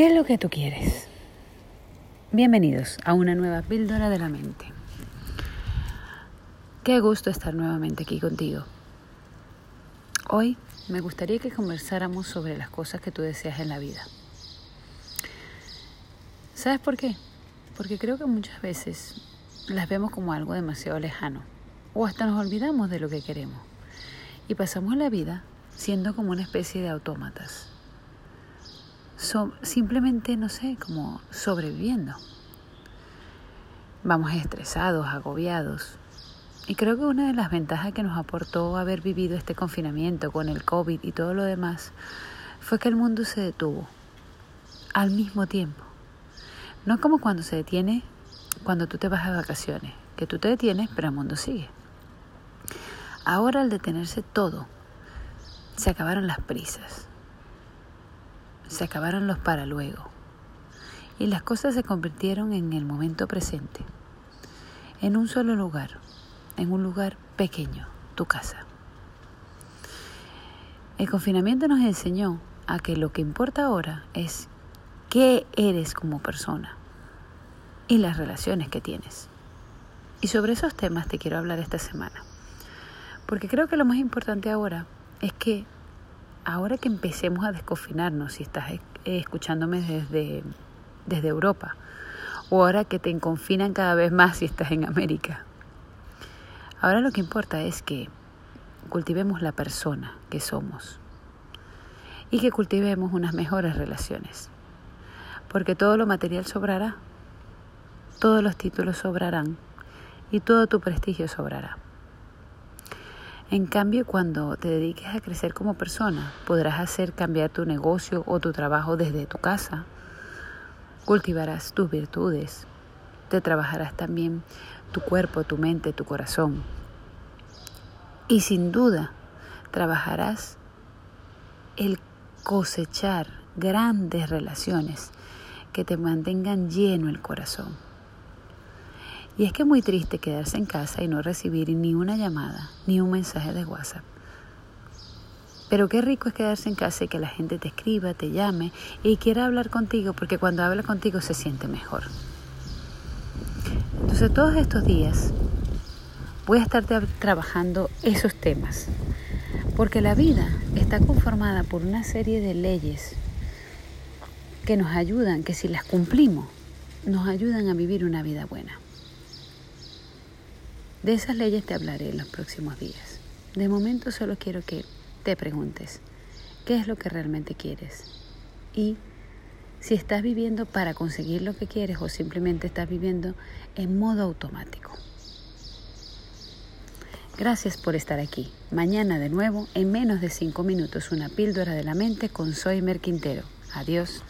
¿Qué es lo que tú quieres? Bienvenidos a una nueva píldora de la mente. Qué gusto estar nuevamente aquí contigo. Hoy me gustaría que conversáramos sobre las cosas que tú deseas en la vida. ¿Sabes por qué? Porque creo que muchas veces las vemos como algo demasiado lejano o hasta nos olvidamos de lo que queremos y pasamos la vida siendo como una especie de autómatas simplemente, no sé, como sobreviviendo. Vamos estresados, agobiados. Y creo que una de las ventajas que nos aportó haber vivido este confinamiento con el COVID y todo lo demás fue que el mundo se detuvo al mismo tiempo. No como cuando se detiene cuando tú te vas a vacaciones, que tú te detienes pero el mundo sigue. Ahora al detenerse todo, se acabaron las prisas, se acabaron los para luego y las cosas se convirtieron en el momento presente, en un solo lugar, en un lugar pequeño, tu casa. El confinamiento nos enseñó a que lo que importa ahora es qué eres como persona y las relaciones que tienes. Y sobre esos temas te quiero hablar esta semana. Porque creo que lo más importante ahora es que ahora que empecemos a desconfinarnos, si estás escuchándome desde, desde Europa, o ahora que te confinan cada vez más si estás en América, ahora lo que importa es que cultivemos la persona que somos y que cultivemos unas mejores relaciones, porque todo lo material sobrará, todos los títulos sobrarán y todo tu prestigio sobrará. En cambio, cuando te dediques a crecer como persona, podrás hacer cambiar tu negocio o tu trabajo desde tu casa. Cultivarás tus virtudes. Te trabajarás también tu cuerpo, tu mente, tu corazón. Y sin duda, trabajarás el cosechar grandes relaciones que te mantengan lleno el corazón. Y es que es muy triste quedarse en casa y no recibir ni una llamada, ni un mensaje de WhatsApp. Pero qué rico es quedarse en casa y que la gente te escriba, te llame y quiera hablar contigo, porque cuando habla contigo se siente mejor. Entonces todos estos días voy a estar trabajando esos temas, porque la vida está conformada por una serie de leyes que nos ayudan, que si las cumplimos, nos ayudan a vivir una vida buena. De esas leyes te hablaré en los próximos días. De momento solo quiero que te preguntes, ¿qué es lo que realmente quieres? Y si estás viviendo para conseguir lo que quieres o simplemente estás viviendo en modo automático. Gracias por estar aquí. Mañana de nuevo, en menos de cinco minutos, una píldora de la mente con Soy Merquintero. Adiós.